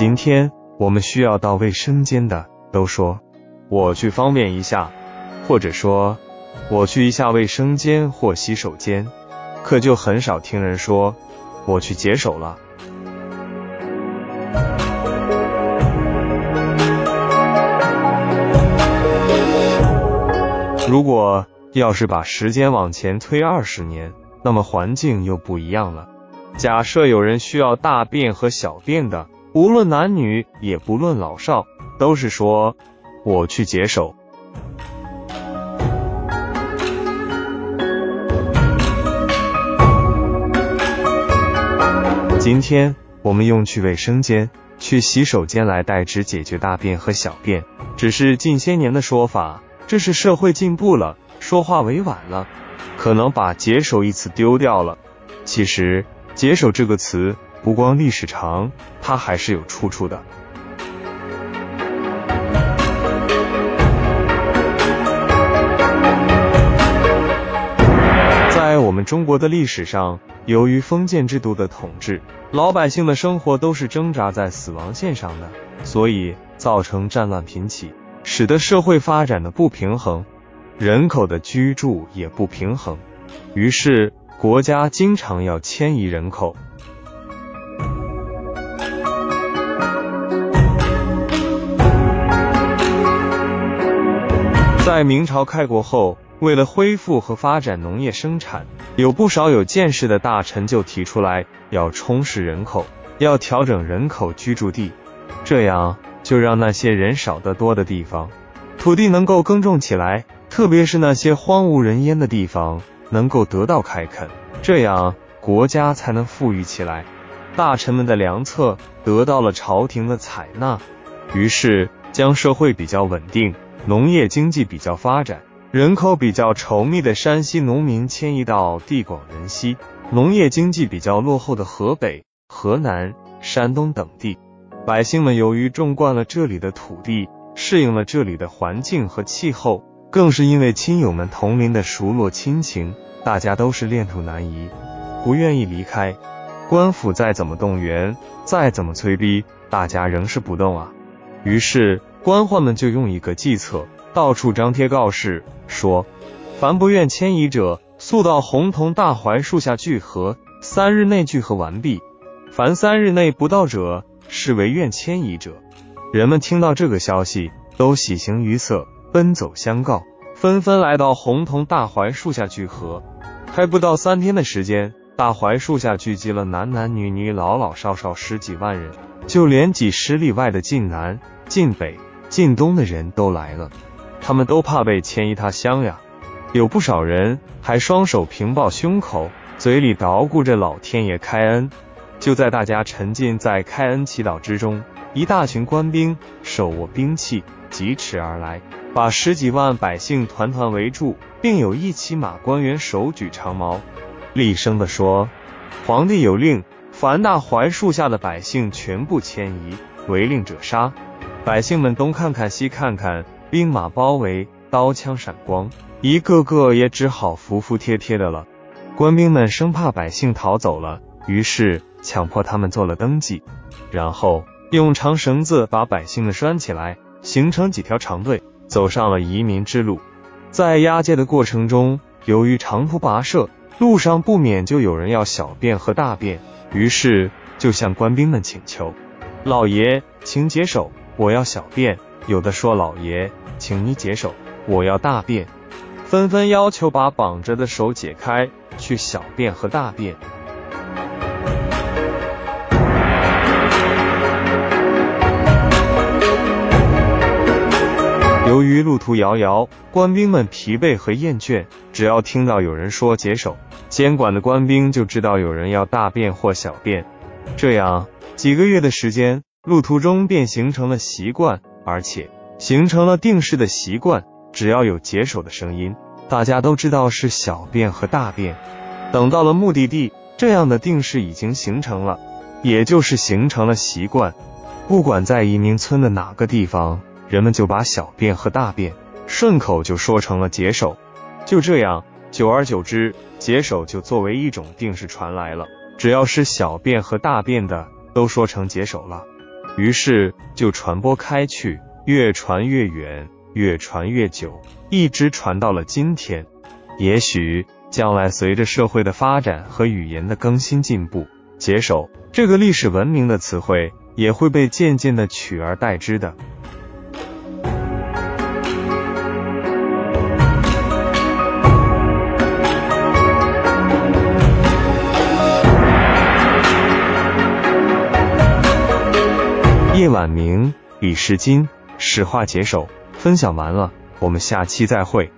今天我们需要到卫生间的，都说我去方便一下，或者说我去一下卫生间或洗手间，可就很少听人说我去解手了。如果要是把时间往前推二十年，那么环境又不一样了。假设有人需要大便和小便的，无论男女，也不论老少，都是说我去解手。今天我们用去卫生间、去洗手间来代指解决大便和小便，只是近些年的说法。这是社会进步了，说话委婉了，可能把解手一词丢掉了。其实。解手这个词不光历史长，它还是有出处的。在我们中国的历史上，由于封建制度的统治，老百姓的生活都是挣扎在死亡线上的，所以造成战乱频起，使得社会发展的不平衡，人口的居住也不平衡，于是。国家经常要迁移人口。在明朝开国后，为了恢复和发展农业生产，有不少有见识的大臣就提出来要充实人口，要调整人口居住地，这样就让那些人少得多的地方，土地能够耕种起来，特别是那些荒无人烟的地方。能够得到开垦，这样国家才能富裕起来。大臣们的良策得到了朝廷的采纳，于是将社会比较稳定、农业经济比较发展、人口比较稠密的山西农民迁移到地广人稀、农业经济比较落后的河北、河南、山东等地。百姓们由于种惯了这里的土地，适应了这里的环境和气候。更是因为亲友们同龄的熟络亲情，大家都是恋土难移，不愿意离开。官府再怎么动员，再怎么催逼，大家仍是不动啊。于是官宦们就用一个计策，到处张贴告示，说：凡不愿迁移者，速到红桐大槐树下聚合，三日内聚合完毕。凡三日内不到者，视为愿迁移者。人们听到这个消息，都喜形于色。奔走相告，纷纷来到红桐大槐树下聚合。还不到三天的时间，大槐树下聚集了男男女女、老老少少十几万人，就连几十里外的晋南、晋北、晋东的人都来了。他们都怕被迁移他乡呀。有不少人还双手平抱胸口，嘴里捣鼓着老天爷开恩。就在大家沉浸在开恩祈祷之中，一大群官兵手握兵器，疾驰而来。把十几万百姓团团围住，并有一骑马官员手举长矛，厉声地说：“皇帝有令，凡大槐树下的百姓全部迁移，违令者杀。”百姓们东看看西看看，兵马包围，刀枪闪光，一个个也只好服服帖帖的了。官兵们生怕百姓逃走了，于是强迫他们做了登记，然后用长绳子把百姓们拴起来，形成几条长队。走上了移民之路，在押解的过程中，由于长途跋涉，路上不免就有人要小便和大便，于是就向官兵们请求：“老爷，请解手，我要小便。”有的说：“老爷，请你解手，我要大便。”纷纷要求把绑着的手解开，去小便和大便。由于路途遥遥，官兵们疲惫和厌倦，只要听到有人说解手，监管的官兵就知道有人要大便或小便。这样几个月的时间，路途中便形成了习惯，而且形成了定式的习惯。只要有解手的声音，大家都知道是小便和大便。等到了目的地，这样的定式已经形成了，也就是形成了习惯。不管在移民村的哪个地方。人们就把小便和大便顺口就说成了解手，就这样，久而久之，解手就作为一种定式传来了。只要是小便和大便的，都说成解手了。于是就传播开去，越传越远，越传越久，一直传到了今天。也许将来随着社会的发展和语言的更新进步，解手这个历史文明的词汇也会被渐渐的取而代之的。叶晚明，李世金，史话解手，分享完了，我们下期再会。